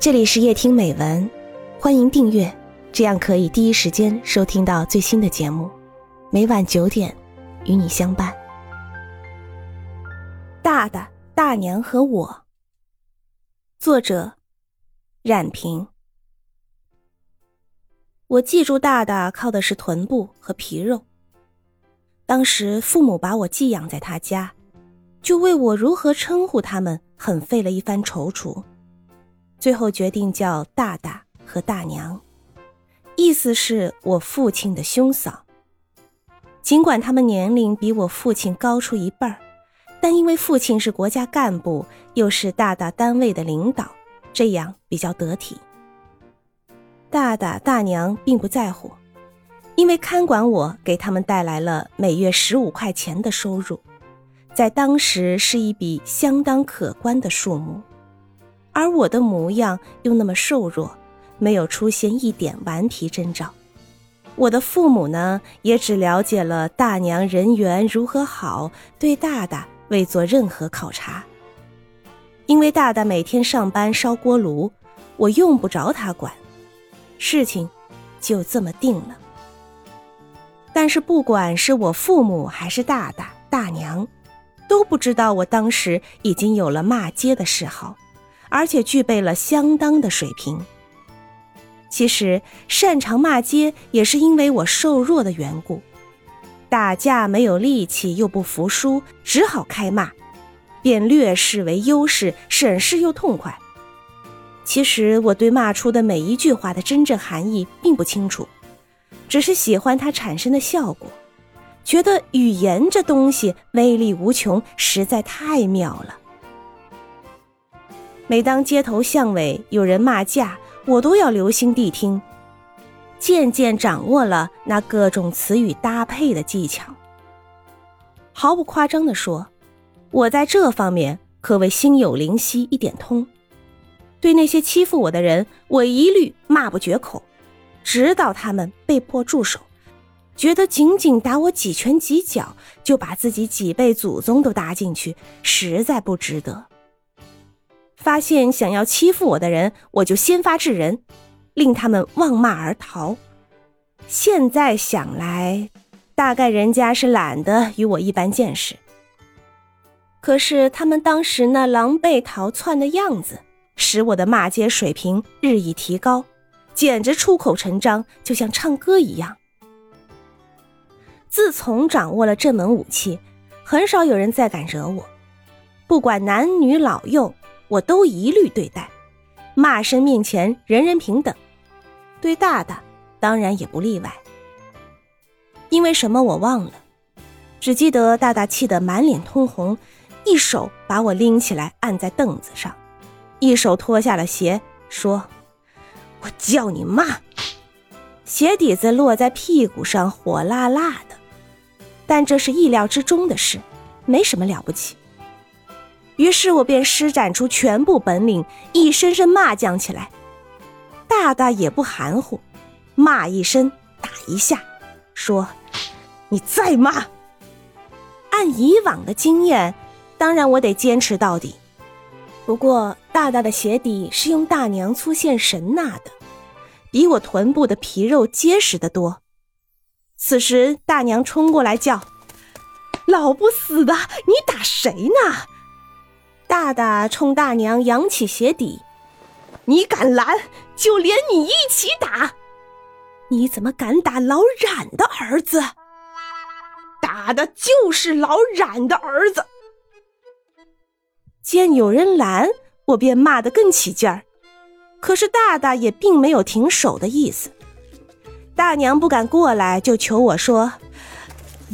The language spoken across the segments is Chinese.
这里是夜听美文，欢迎订阅，这样可以第一时间收听到最新的节目。每晚九点，与你相伴。大大、大娘和我，作者冉平。我记住大大靠的是臀部和皮肉。当时父母把我寄养在他家，就为我如何称呼他们，很费了一番踌躇。最后决定叫大大和大娘，意思是我父亲的兄嫂。尽管他们年龄比我父亲高出一半儿，但因为父亲是国家干部，又是大大单位的领导，这样比较得体。大大大娘并不在乎，因为看管我给他们带来了每月十五块钱的收入，在当时是一笔相当可观的数目。而我的模样又那么瘦弱，没有出现一点顽皮征兆。我的父母呢，也只了解了大娘人缘如何好，对大大未做任何考察。因为大大每天上班烧锅炉，我用不着他管，事情就这么定了。但是不管是我父母还是大大大娘，都不知道我当时已经有了骂街的嗜好。而且具备了相当的水平。其实擅长骂街也是因为我瘦弱的缘故，打架没有力气又不服输，只好开骂，便劣势为优势，省事又痛快。其实我对骂出的每一句话的真正含义并不清楚，只是喜欢它产生的效果，觉得语言这东西威力无穷，实在太妙了。每当街头巷尾有人骂架，我都要留心谛听，渐渐掌握了那各种词语搭配的技巧。毫不夸张地说，我在这方面可谓心有灵犀一点通。对那些欺负我的人，我一律骂不绝口，直到他们被迫住手，觉得仅仅打我几拳几脚，就把自己几辈祖宗都搭进去，实在不值得。发现想要欺负我的人，我就先发制人，令他们望骂而逃。现在想来，大概人家是懒得与我一般见识。可是他们当时那狼狈逃窜的样子，使我的骂街水平日益提高，简直出口成章，就像唱歌一样。自从掌握了这门武器，很少有人再敢惹我，不管男女老幼。我都一律对待，骂声面前人人平等，对大大当然也不例外。因为什么我忘了，只记得大大气得满脸通红，一手把我拎起来按在凳子上，一手脱下了鞋，说：“我叫你骂！”鞋底子落在屁股上，火辣辣的，但这是意料之中的事，没什么了不起。于是我便施展出全部本领，一声声骂将起来。大大也不含糊，骂一声打一下，说：“你再骂。”按以往的经验，当然我得坚持到底。不过大大的鞋底是用大娘粗线绳纳的，比我臀部的皮肉结实的多。此时大娘冲过来叫：“老不死的，你打谁呢？”大大冲大娘扬起鞋底，你敢拦，就连你一起打！你怎么敢打老冉的儿子？打的就是老冉的儿子。见有人拦，我便骂得更起劲儿。可是大大也并没有停手的意思。大娘不敢过来，就求我说。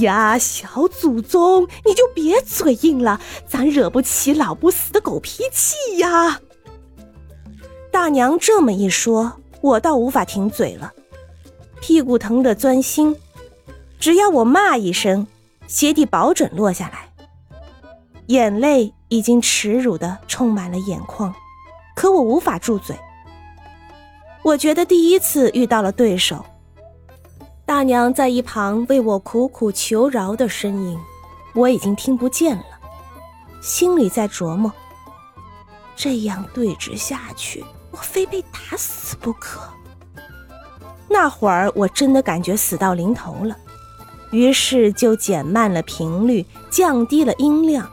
呀，小祖宗，你就别嘴硬了，咱惹不起老不死的狗脾气呀！大娘这么一说，我倒无法停嘴了，屁股疼得钻心，只要我骂一声，鞋底保准落下来。眼泪已经耻辱的充满了眼眶，可我无法住嘴。我觉得第一次遇到了对手。大娘在一旁为我苦苦求饶的声音，我已经听不见了，心里在琢磨：这样对峙下去，我非被打死不可。那会儿我真的感觉死到临头了，于是就减慢了频率，降低了音量。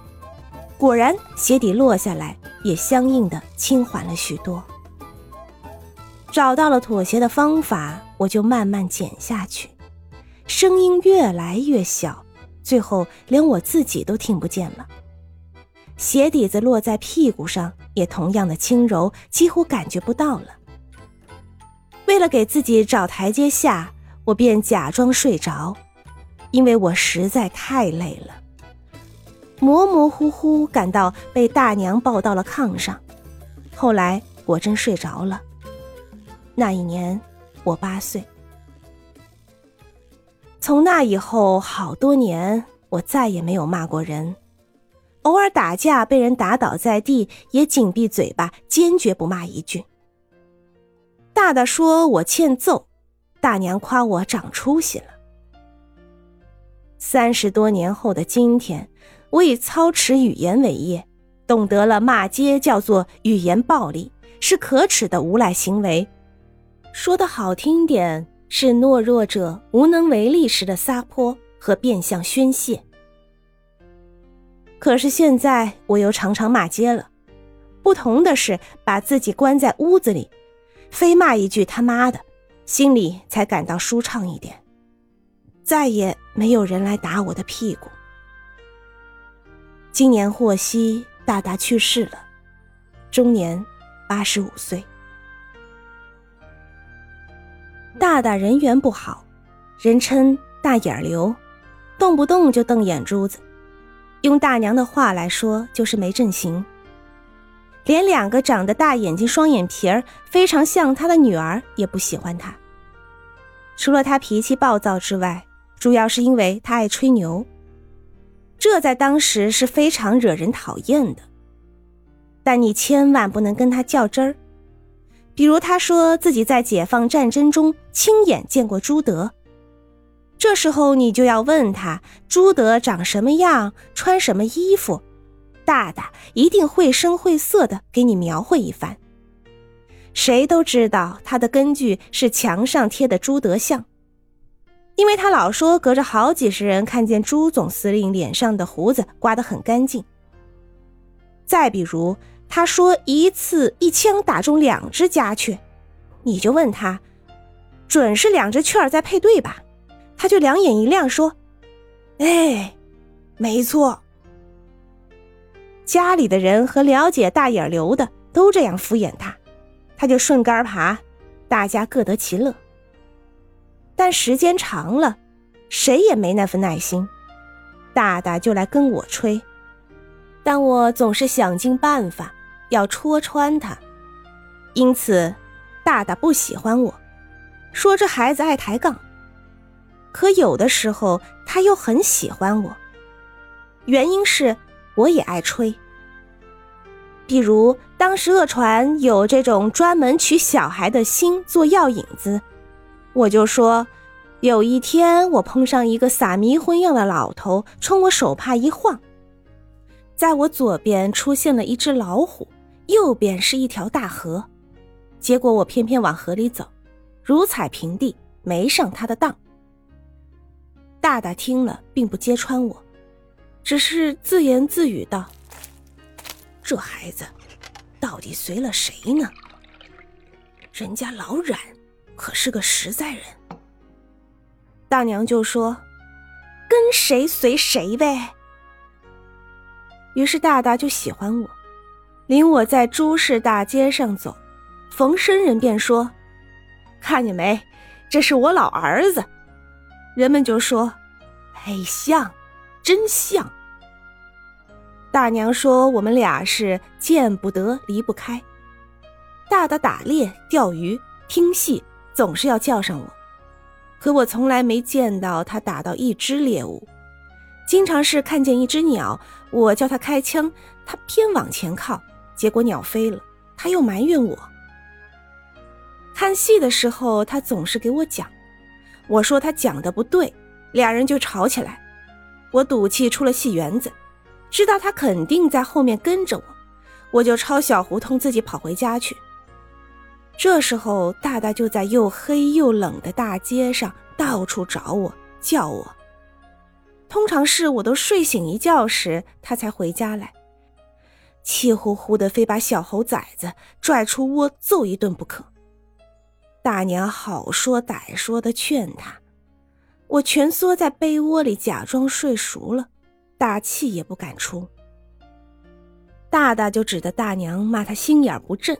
果然，鞋底落下来也相应的轻缓了许多。找到了妥协的方法，我就慢慢减下去，声音越来越小，最后连我自己都听不见了。鞋底子落在屁股上也同样的轻柔，几乎感觉不到了。为了给自己找台阶下，我便假装睡着，因为我实在太累了。模模糊糊感到被大娘抱到了炕上，后来果真睡着了。那一年我八岁。从那以后好多年，我再也没有骂过人。偶尔打架被人打倒在地，也紧闭嘴巴，坚决不骂一句。大大说我欠揍，大娘夸我长出息了。三十多年后的今天，我以操持语言为业，懂得了骂街叫做语言暴力，是可耻的无赖行为。说的好听点，是懦弱者无能为力时的撒泼和变相宣泄。可是现在我又常常骂街了，不同的是把自己关在屋子里，非骂一句他妈的，心里才感到舒畅一点。再也没有人来打我的屁股。今年霍希大大去世了，终年八十五岁。大大人缘不好，人称大眼瘤，动不动就瞪眼珠子。用大娘的话来说，就是没正形。连两个长得大眼睛、双眼皮儿非常像他的女儿也不喜欢他。除了他脾气暴躁之外，主要是因为他爱吹牛，这在当时是非常惹人讨厌的。但你千万不能跟他较真儿。比如他说自己在解放战争中亲眼见过朱德。这时候你就要问他朱德长什么样，穿什么衣服，大大一定绘声绘色的给你描绘一番。谁都知道他的根据是墙上贴的朱德像，因为他老说隔着好几十人看见朱总司令脸上的胡子刮得很干净。再比如他说一次一枪打中两只家雀，你就问他，准是两只雀儿在配对吧？他就两眼一亮，说：“哎，没错。”家里的人和了解大眼刘的都这样敷衍他，他就顺杆爬，大家各得其乐。但时间长了，谁也没那份耐心，大大就来跟我吹，但我总是想尽办法要戳穿他，因此大大不喜欢我，说这孩子爱抬杠。可有的时候他又很喜欢我，原因是我也爱吹。比如当时恶传有这种专门取小孩的心做药引子，我就说，有一天我碰上一个撒迷魂药的老头，冲我手帕一晃，在我左边出现了一只老虎，右边是一条大河，结果我偏偏往河里走，如踩平地，没上他的当。大大听了，并不揭穿我，只是自言自语道：“这孩子到底随了谁呢？人家老冉可是个实在人。”大娘就说：“跟谁随谁呗。”于是大大就喜欢我，领我在朱市大街上走，逢生人便说：“看见没，这是我老儿子。”人们就说：“哎，像，真像。”大娘说：“我们俩是见不得离不开。大的打猎、钓鱼、听戏，总是要叫上我。可我从来没见到他打到一只猎物，经常是看见一只鸟，我叫他开枪，他偏往前靠，结果鸟飞了，他又埋怨我。看戏的时候，他总是给我讲。”我说他讲的不对，俩人就吵起来。我赌气出了戏园子，知道他肯定在后面跟着我，我就抄小胡同自己跑回家去。这时候，大大就在又黑又冷的大街上到处找我，叫我。通常是我都睡醒一觉时，他才回家来，气呼呼的，非把小猴崽子拽出窝揍一顿不可。大娘好说歹说的劝他，我蜷缩在被窝里假装睡熟了，大气也不敢出。大大就指着大娘骂他心眼不正。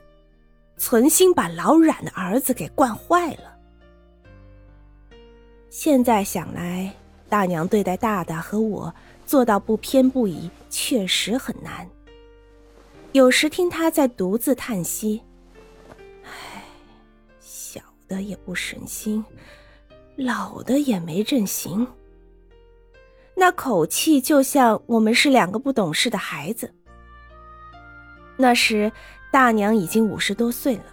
存心把老冉的儿子给惯坏了。现在想来，大娘对待大大和我做到不偏不倚，确实很难。有时听他在独自叹息：“唉，小的也不省心，老的也没正形。”那口气就像我们是两个不懂事的孩子。那时。大娘已经五十多岁了，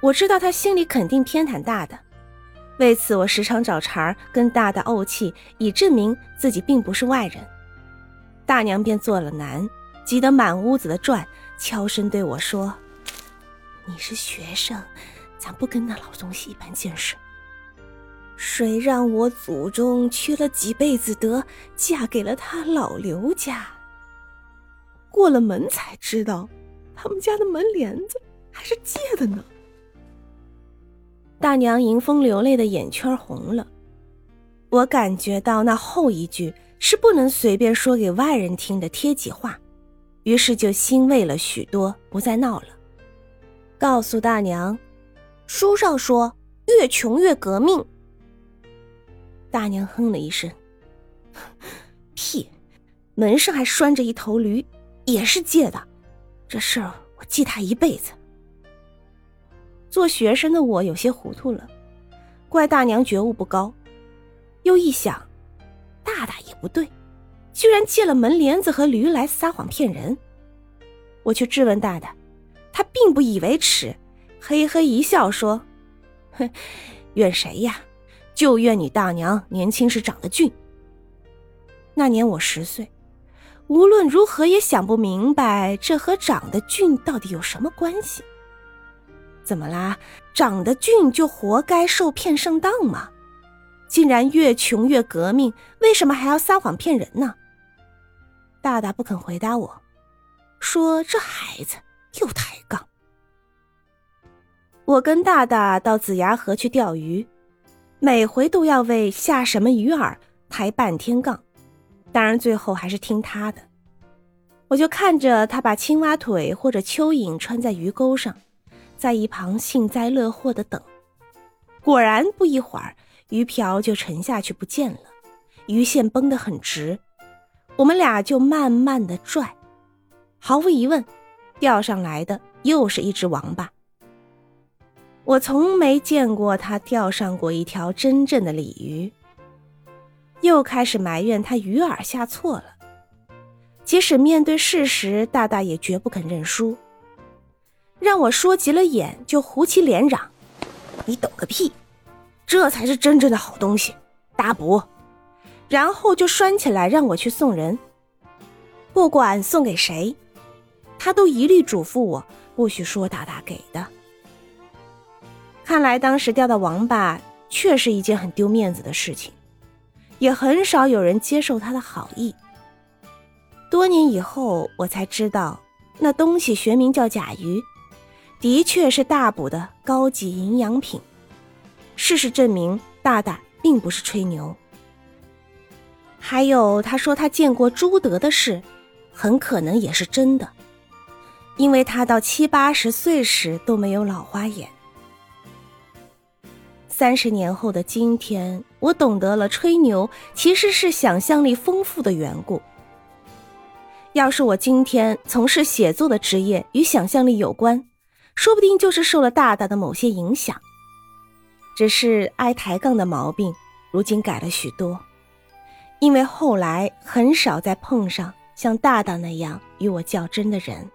我知道她心里肯定偏袒大的，为此我时常找茬跟大大怄气，以证明自己并不是外人。大娘便做了难，急得满屋子的转，悄声对我说：“你是学生，咱不跟那老东西一般见识。谁让我祖宗缺了几辈子德，嫁给了他老刘家？过了门才知道。”他们家的门帘子还是借的呢。大娘迎风流泪的眼圈红了，我感觉到那后一句是不能随便说给外人听的贴己话，于是就欣慰了许多，不再闹了。告诉大娘，书上说越穷越革命。大娘哼了一声：“ 屁，门上还拴着一头驴，也是借的。”这事儿我记他一辈子。做学生的我有些糊涂了，怪大娘觉悟不高。又一想，大大也不对，居然借了门帘子和驴来撒谎骗人。我去质问大大，他并不以为耻，嘿嘿一笑说：“哼，怨谁呀？就怨你大娘年轻时长得俊。那年我十岁。”无论如何也想不明白，这和长得俊到底有什么关系？怎么啦？长得俊就活该受骗上当吗？竟然越穷越革命，为什么还要撒谎骗人呢？大大不肯回答我，说这孩子又抬杠。我跟大大到子牙河去钓鱼，每回都要为下什么鱼饵抬半天杠。当然，最后还是听他的。我就看着他把青蛙腿或者蚯蚓穿在鱼钩上，在一旁幸灾乐祸的等。果然，不一会儿，鱼漂就沉下去不见了，鱼线绷得很直。我们俩就慢慢的拽，毫无疑问，钓上来的又是一只王八。我从没见过他钓上过一条真正的鲤鱼。又开始埋怨他鱼饵下错了，即使面对事实，大大也绝不肯认输，让我说急了眼就胡起脸嚷：“你懂个屁！这才是真正的好东西，大补！”然后就拴起来让我去送人，不管送给谁，他都一律嘱咐我不许说大大给的。看来当时钓的王八确是一件很丢面子的事情。也很少有人接受他的好意。多年以后，我才知道那东西学名叫甲鱼，的确是大补的高级营养品。事实证明，大大并不是吹牛。还有，他说他见过朱德的事，很可能也是真的，因为他到七八十岁时都没有老花眼。三十年后的今天，我懂得了吹牛其实是想象力丰富的缘故。要是我今天从事写作的职业与想象力有关，说不定就是受了大大的某些影响。只是爱抬杠的毛病，如今改了许多，因为后来很少再碰上像大大那样与我较真的人。